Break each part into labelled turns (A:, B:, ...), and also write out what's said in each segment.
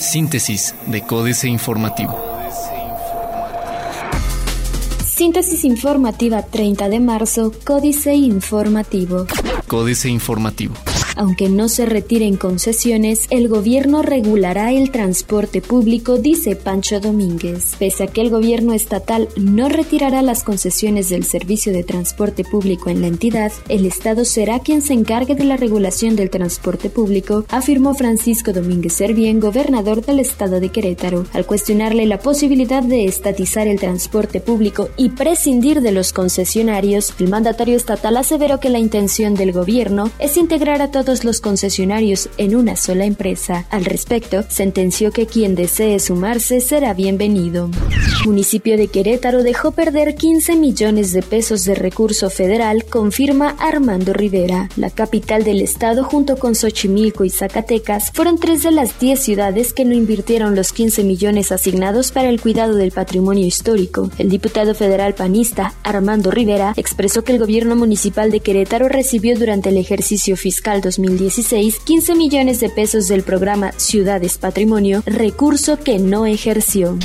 A: Síntesis de Códice Informativo.
B: Síntesis informativa 30 de marzo, Códice Informativo.
A: Códice Informativo.
B: Aunque no se retiren concesiones, el gobierno regulará el transporte público, dice Pancho Domínguez. Pese a que el gobierno estatal no retirará las concesiones del servicio de transporte público en la entidad, el Estado será quien se encargue de la regulación del transporte público, afirmó Francisco Domínguez Servién, gobernador del estado de Querétaro, al cuestionarle la posibilidad de estatizar el transporte público y prescindir de los concesionarios. El mandatario estatal aseveró que la intención del gobierno es integrar a todos los concesionarios en una sola empresa. Al respecto, sentenció que quien desee sumarse será bienvenido. Municipio de Querétaro dejó perder 15 millones de pesos de recurso federal, confirma Armando Rivera. La capital del estado junto con Xochimilco y Zacatecas fueron tres de las 10 ciudades que no invirtieron los 15 millones asignados para el cuidado del patrimonio histórico. El diputado federal panista Armando Rivera expresó que el gobierno municipal de Querétaro recibió durante el ejercicio fiscal 2016 15 millones de pesos del programa Ciudades Patrimonio, recurso que no ejerció.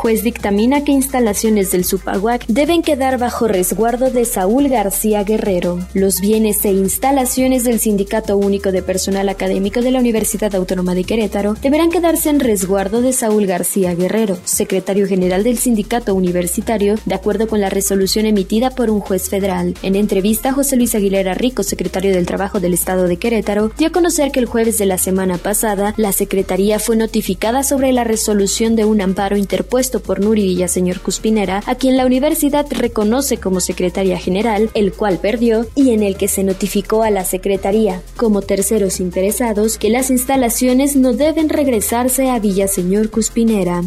B: Juez dictamina que instalaciones del Supaguac deben quedar bajo resguardo de Saúl García Guerrero. Los bienes e instalaciones del Sindicato Único de Personal Académico de la Universidad Autónoma de Querétaro deberán quedarse en resguardo de Saúl García Guerrero, secretario general del Sindicato Universitario, de acuerdo con la resolución emitida por un juez federal. En entrevista, José Luis Aguilera Rico, secretario del Trabajo del Estado de Querétaro, dio a conocer que el jueves de la semana pasada, la Secretaría fue notificada sobre la resolución de un amparo interpuesto por Nuri Villaseñor Cuspinera, a quien la universidad reconoce como secretaria general, el cual perdió, y en el que se notificó a la Secretaría, como terceros interesados, que las instalaciones no deben regresarse a Villaseñor Cuspinera.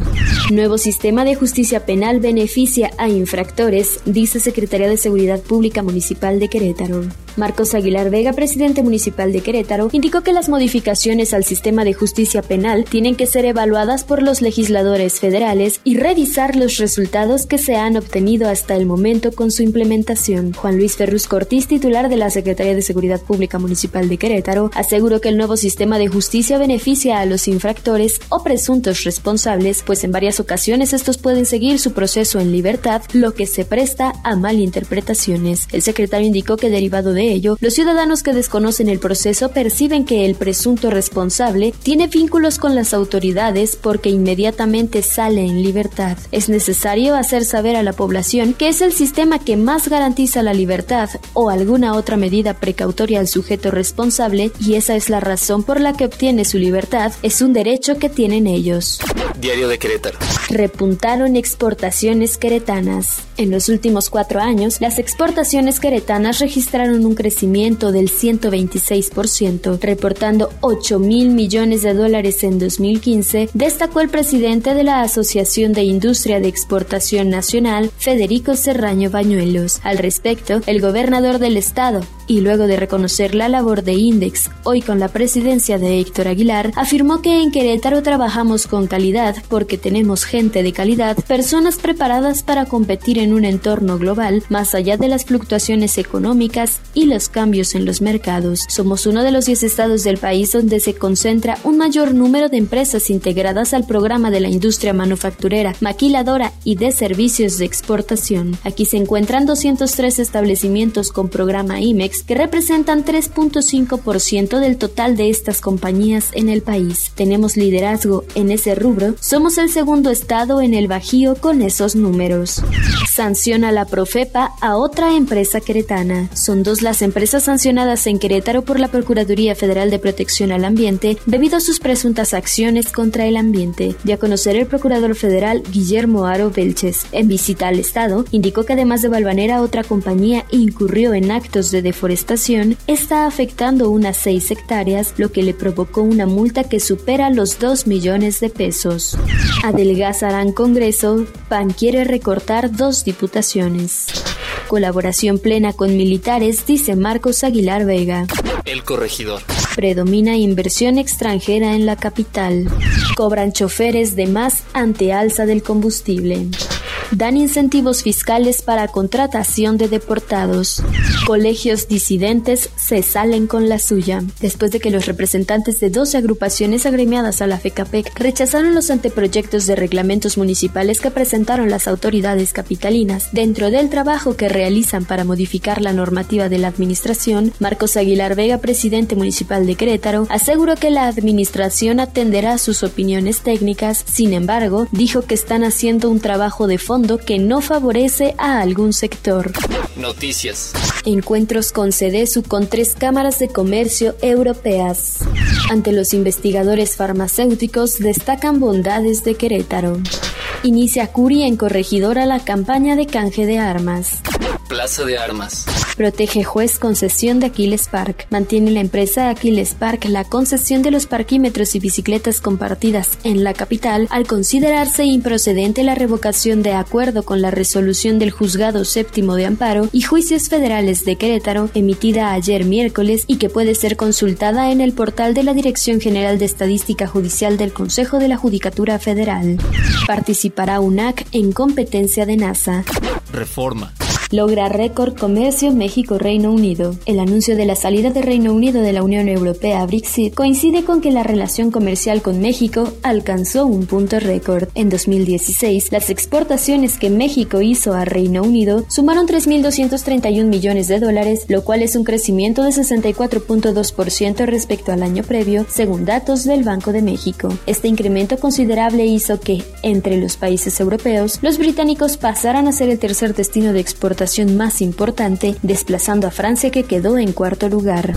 B: Nuevo sistema de justicia penal beneficia a infractores, dice Secretaría de Seguridad Pública Municipal de Querétaro. Marcos Aguilar Vega, presidente municipal de Querétaro, indicó que las modificaciones al sistema de justicia penal tienen que ser evaluadas por los legisladores federales y revisar los resultados que se han obtenido hasta el momento con su implementación. Juan Luis Ferrus Cortiz, titular de la Secretaría de Seguridad Pública Municipal de Querétaro, aseguró que el nuevo sistema de justicia beneficia a los infractores o presuntos responsables, pues en varias ocasiones estos pueden seguir su proceso en libertad, lo que se presta a malinterpretaciones. El secretario indicó que derivado de ello, los ciudadanos que desconocen el proceso perciben que el presunto responsable tiene vínculos con las autoridades porque inmediatamente sale en libertad es necesario hacer saber a la población que es el sistema que más garantiza la libertad o alguna otra medida precautoria al sujeto responsable y esa es la razón por la que obtiene su libertad, es un derecho que tienen ellos.
A: Diario de Querétaro.
B: Repuntaron exportaciones queretanas. En los últimos cuatro años, las exportaciones queretanas registraron un crecimiento del 126%, reportando 8 mil millones de dólares en 2015, destacó el presidente de la Asociación de Industria de Exportación Nacional, Federico Serraño Bañuelos. Al respecto, el gobernador del estado, y luego de reconocer la labor de Index, hoy con la presidencia de Héctor Aguilar, afirmó que en Querétaro trabajamos con calidad porque tenemos gente de calidad, personas preparadas para competir en un entorno global, más allá de las fluctuaciones económicas y los cambios en los mercados. Somos uno de los 10 estados del país donde se concentra un mayor número de empresas integradas al programa de la industria manufacturera, maquiladora y de servicios de exportación. Aquí se encuentran 203 establecimientos con programa IMEX que representan 3.5% del total de estas compañías en el país. Tenemos liderazgo en ese rubro, somos el segundo estado en el Bajío con esos números. Sanciona la Profepa a otra empresa queretana. Son dos las empresas sancionadas en Querétaro por la Procuraduría Federal de Protección al Ambiente debido a sus presuntas acciones contra el ambiente. De a conocer el procurador federal Guillermo Aro Belches, en visita al estado, indicó que además de Balvanera, otra compañía incurrió en actos de deforestación está afectando unas 6 hectáreas, lo que le provocó una multa que supera los 2 millones de pesos. Adelgazarán Congreso, PAN quiere recortar dos diputaciones. Colaboración plena con militares, dice Marcos Aguilar Vega.
A: El corregidor.
B: Predomina inversión extranjera en la capital. Cobran choferes de más ante alza del combustible. Dan incentivos fiscales para contratación de deportados. Colegios disidentes se salen con la suya. Después de que los representantes de 12 agrupaciones agremiadas a la FECAPEC rechazaron los anteproyectos de reglamentos municipales que presentaron las autoridades capitalinas, dentro del trabajo que realizan para modificar la normativa de la administración, Marcos Aguilar Vega, presidente municipal de Querétaro, aseguró que la administración atenderá sus opiniones técnicas, sin embargo, dijo que están haciendo un trabajo de fondo que no favorece a algún sector.
A: Noticias.
B: Encuentros con CDSU con tres cámaras de comercio europeas. Ante los investigadores farmacéuticos destacan bondades de Querétaro. Inicia Curia en Corregidora la campaña de canje de armas.
A: Plaza de Armas.
B: Protege juez concesión de Aquiles Park. Mantiene la empresa Aquiles Park la concesión de los parquímetros y bicicletas compartidas en la capital al considerarse improcedente la revocación de acuerdo con la resolución del Juzgado Séptimo de Amparo y Juicios Federales de Querétaro emitida ayer miércoles y que puede ser consultada en el portal de la Dirección General de Estadística Judicial del Consejo de la Judicatura Federal. Participará UNAC en competencia de NASA.
A: Reforma
B: logra récord comercio México-Reino Unido. El anuncio de la salida de Reino Unido de la Unión Europea Brexit coincide con que la relación comercial con México alcanzó un punto récord. En 2016, las exportaciones que México hizo a Reino Unido sumaron 3.231 millones de dólares, lo cual es un crecimiento de 64.2% respecto al año previo, según datos del Banco de México. Este incremento considerable hizo que, entre los países europeos, los británicos pasaran a ser el tercer destino de exportación más importante, desplazando a Francia que quedó en cuarto lugar.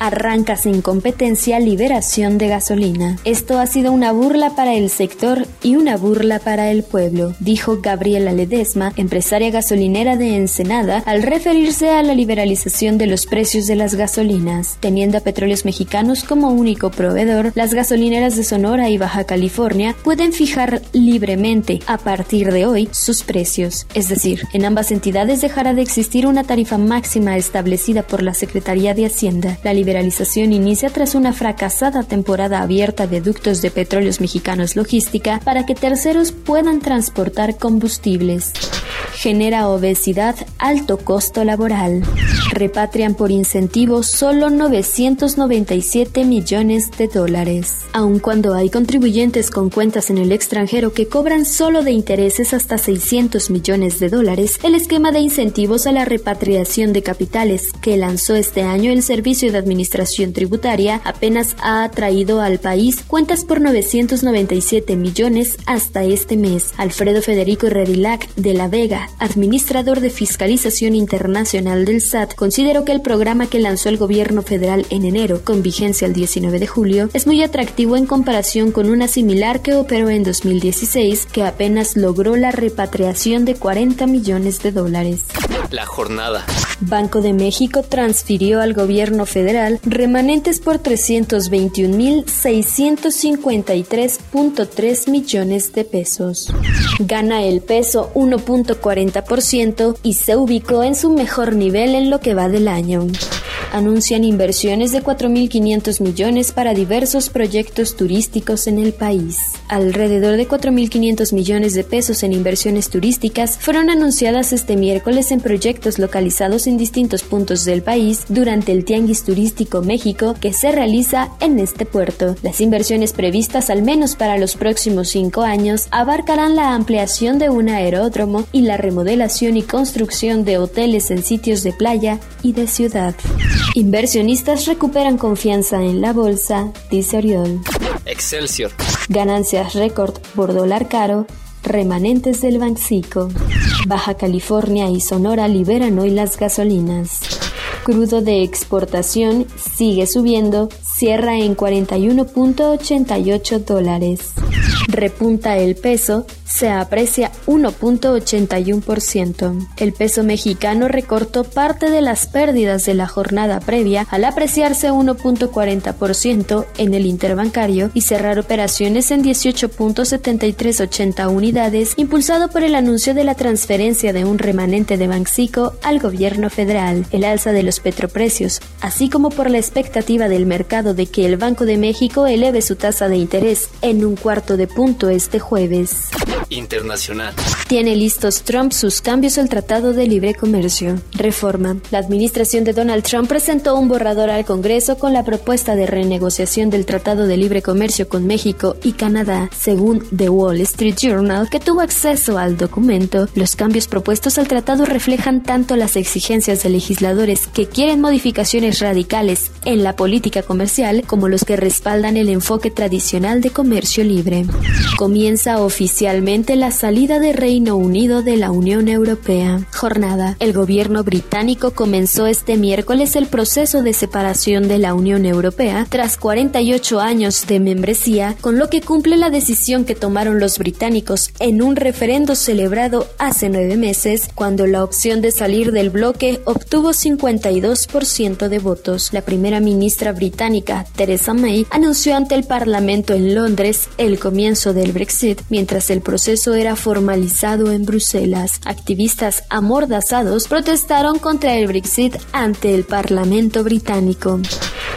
B: Arranca sin competencia liberación de gasolina. Esto ha sido una burla para el sector y una burla para el pueblo, dijo Gabriela Ledesma, empresaria gasolinera de Ensenada, al referirse a la liberalización de los precios de las gasolinas. Teniendo a Petróleos Mexicanos como único proveedor, las gasolineras de Sonora y Baja California pueden fijar libremente a partir de hoy sus precios. Es decir, en ambas entidades dejará de existir una tarifa máxima establecida por la Secretaría de Hacienda. La liberalización inicia tras una fracasada temporada abierta de ductos de petróleos mexicanos logística para que terceros puedan transportar combustibles genera obesidad, alto costo laboral. Repatrian por incentivos solo 997 millones de dólares. Aun cuando hay contribuyentes con cuentas en el extranjero que cobran solo de intereses hasta 600 millones de dólares, el esquema de incentivos a la repatriación de capitales que lanzó este año el Servicio de Administración Tributaria apenas ha atraído al país cuentas por 997 millones hasta este mes. Alfredo Federico Redilac de La Vega, administrador de Fiscalización Internacional del SAT, consideró que el programa que lanzó el gobierno federal en enero, con vigencia el 19 de julio, es muy atractivo en comparación con una similar que operó en 2016, que apenas logró la repatriación de 40 millones de dólares.
A: La jornada.
B: Banco de México transfirió al gobierno federal remanentes por 321.653.3 millones de pesos. Gana el peso 1.40% y se ubicó en su mejor nivel en lo que va del año anuncian inversiones de 4.500 millones para diversos proyectos turísticos en el país. Alrededor de 4.500 millones de pesos en inversiones turísticas fueron anunciadas este miércoles en proyectos localizados en distintos puntos del país durante el Tianguis Turístico México que se realiza en este puerto. Las inversiones previstas al menos para los próximos cinco años abarcarán la ampliación de un aeródromo y la remodelación y construcción de hoteles en sitios de playa y de ciudad. Inversionistas recuperan confianza en la bolsa, dice Oriol.
A: Excelsior.
B: Ganancias récord por dólar caro, remanentes del Banxico. Baja California y Sonora liberan hoy las gasolinas. Crudo de exportación sigue subiendo, cierra en 41.88 dólares. Repunta el peso, se aprecia 1.81%. El peso mexicano recortó parte de las pérdidas de la jornada previa al apreciarse 1.40% en el interbancario y cerrar operaciones en 18.7380 unidades, impulsado por el anuncio de la transferencia de un remanente de Banxico al gobierno federal, el alza de los petroprecios, así como por la expectativa del mercado de que el Banco de México eleve su tasa de interés en un cuarto de punto este jueves.
A: Internacional.
B: Tiene listos Trump sus cambios al Tratado de Libre Comercio. Reforma. La administración de Donald Trump presentó un borrador al Congreso con la propuesta de renegociación del Tratado de Libre Comercio con México y Canadá. Según The Wall Street Journal, que tuvo acceso al documento, los cambios propuestos al tratado reflejan tanto las exigencias de legisladores que quieren modificaciones radicales en la política comercial como los que respaldan el enfoque tradicional de comercio libre. Comienza oficialmente la salida de Reino Unido de la Unión Europea. Jornada. El gobierno británico comenzó este miércoles el proceso de separación de la Unión Europea tras 48 años de membresía, con lo que cumple la decisión que tomaron los británicos en un referendo celebrado hace nueve meses, cuando la opción de salir del bloque obtuvo 52% de votos. La primera ministra británica, Theresa May, anunció ante el Parlamento en Londres el comienzo del Brexit, mientras el proceso era formalizado en Bruselas. Activistas amordazados protestaron contra el Brexit ante el Parlamento británico.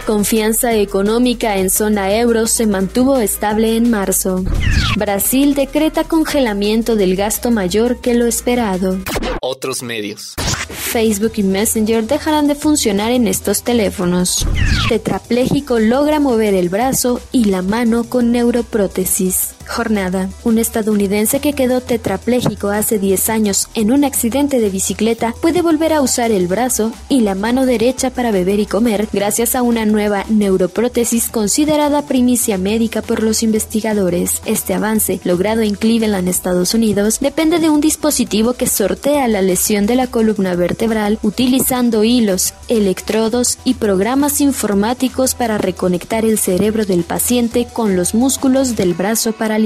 B: Confianza económica en zona euro se mantuvo estable en marzo. Brasil decreta congelamiento del gasto mayor que lo esperado.
A: Otros medios.
B: Facebook y Messenger dejarán de funcionar en estos teléfonos. Tetrapléjico logra mover el brazo y la mano con neuroprótesis. Jornada. Un estadounidense que quedó tetrapléjico hace 10 años en un accidente de bicicleta puede volver a usar el brazo y la mano derecha para beber y comer gracias a una nueva neuroprótesis considerada primicia médica por los investigadores. Este avance, logrado en Cleveland, Estados Unidos, depende de un dispositivo que sortea la lesión de la columna vertebral utilizando hilos, electrodos y programas informáticos para reconectar el cerebro del paciente con los músculos del brazo para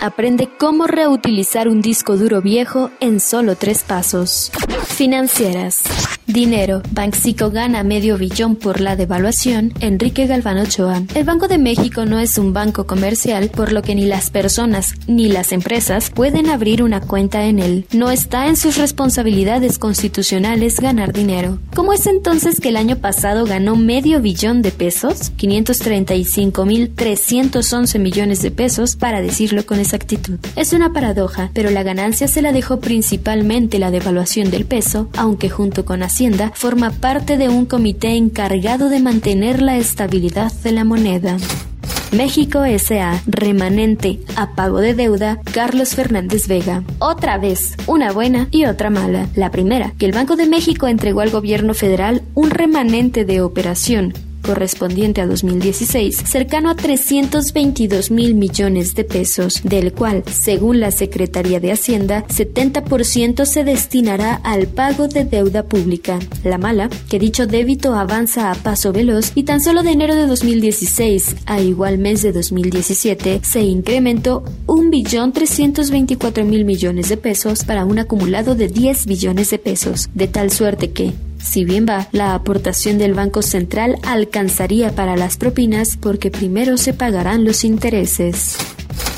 B: Aprende cómo reutilizar un disco duro viejo en solo tres pasos. Financieras. Dinero. Banxico gana medio billón por la devaluación. Enrique Galván Ochoa. El Banco de México no es un banco comercial, por lo que ni las personas ni las empresas pueden abrir una cuenta en él. No está en sus responsabilidades constitucionales ganar dinero. ¿Cómo es entonces que el año pasado ganó medio billón de pesos? 535.311 millones de pesos, para decirlo con exactitud. Es una paradoja, pero la ganancia se la dejó principalmente la devaluación del peso, aunque junto con Hacienda forma parte de un comité encargado de mantener la estabilidad de la moneda. México S.A. Remanente a pago de deuda Carlos Fernández Vega. Otra vez, una buena y otra mala. La primera, que el Banco de México entregó al gobierno federal un remanente de operación correspondiente a 2016, cercano a 322 mil millones de pesos, del cual, según la Secretaría de Hacienda, 70% se destinará al pago de deuda pública. La mala, que dicho débito avanza a paso veloz y tan solo de enero de 2016 a igual mes de 2017 se incrementó 1.324.000 millones de pesos para un acumulado de 10 billones de pesos, de tal suerte que, si bien va, la aportación del Banco Central alcanzaría para las propinas porque primero se pagarán los intereses.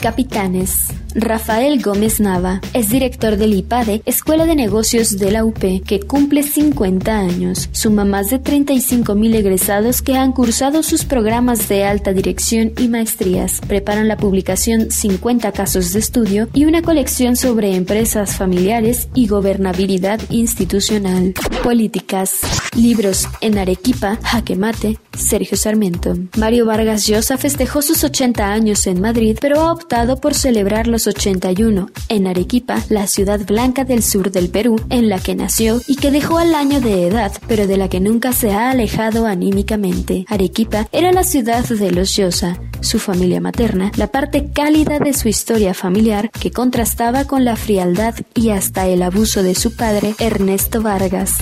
B: Capitanes. Rafael Gómez Nava es director del IPADE, Escuela de Negocios de la UP, que cumple 50 años. Suma más de 35 mil egresados que han cursado sus programas de alta dirección y maestrías. Preparan la publicación 50 casos de estudio y una colección sobre empresas familiares y gobernabilidad institucional. Políticas. Libros en Arequipa, Jaque Mate, Sergio Sarmiento. Mario Vargas Llosa festejó sus 80 años en Madrid, pero ha optado por celebrar los 81 en Arequipa, la ciudad blanca del sur del Perú, en la que nació y que dejó al año de edad, pero de la que nunca se ha alejado anímicamente. Arequipa era la ciudad de los Llosa, su familia materna, la parte cálida de su historia familiar que contrastaba con la frialdad y hasta el abuso de su padre, Ernesto Vargas.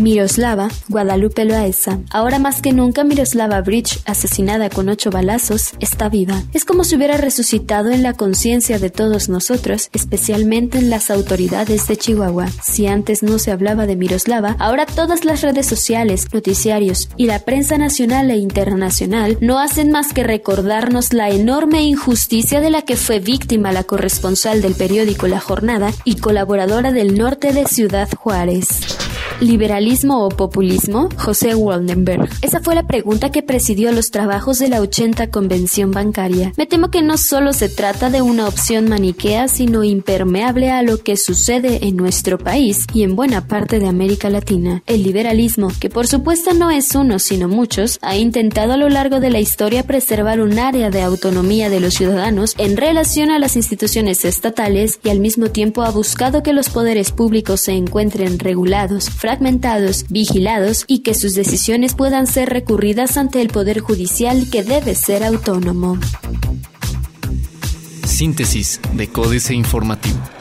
B: Miroslava, Guadalupe Loaesa. Ahora más que nunca Miroslava Bridge, asesinada con ocho balazos, está viva. Es como si hubiera resucitado en la conciencia de todos nosotros, especialmente en las autoridades de Chihuahua. Si antes no se hablaba de Miroslava, ahora todas las redes sociales, noticiarios y la prensa nacional e internacional no hacen más que recordarnos la enorme injusticia de la que fue víctima la corresponsal del periódico La Jornada y colaboradora del norte de Ciudad Juárez. ¿Liberalismo o populismo? José Waldenberg. Esa fue la pregunta que presidió los trabajos de la 80 Convención Bancaria. Me temo que no solo se trata de una opción maniquea, sino impermeable a lo que sucede en nuestro país y en buena parte de América Latina. El liberalismo, que por supuesto no es uno sino muchos, ha intentado a lo largo de la historia preservar un área de autonomía de los ciudadanos en relación a las instituciones estatales y al mismo tiempo ha buscado que los poderes públicos se encuentren regulados, fragmentados, vigilados y que sus decisiones puedan ser recurridas ante el Poder Judicial que debe ser autónomo.
A: Síntesis de Códice Informativo.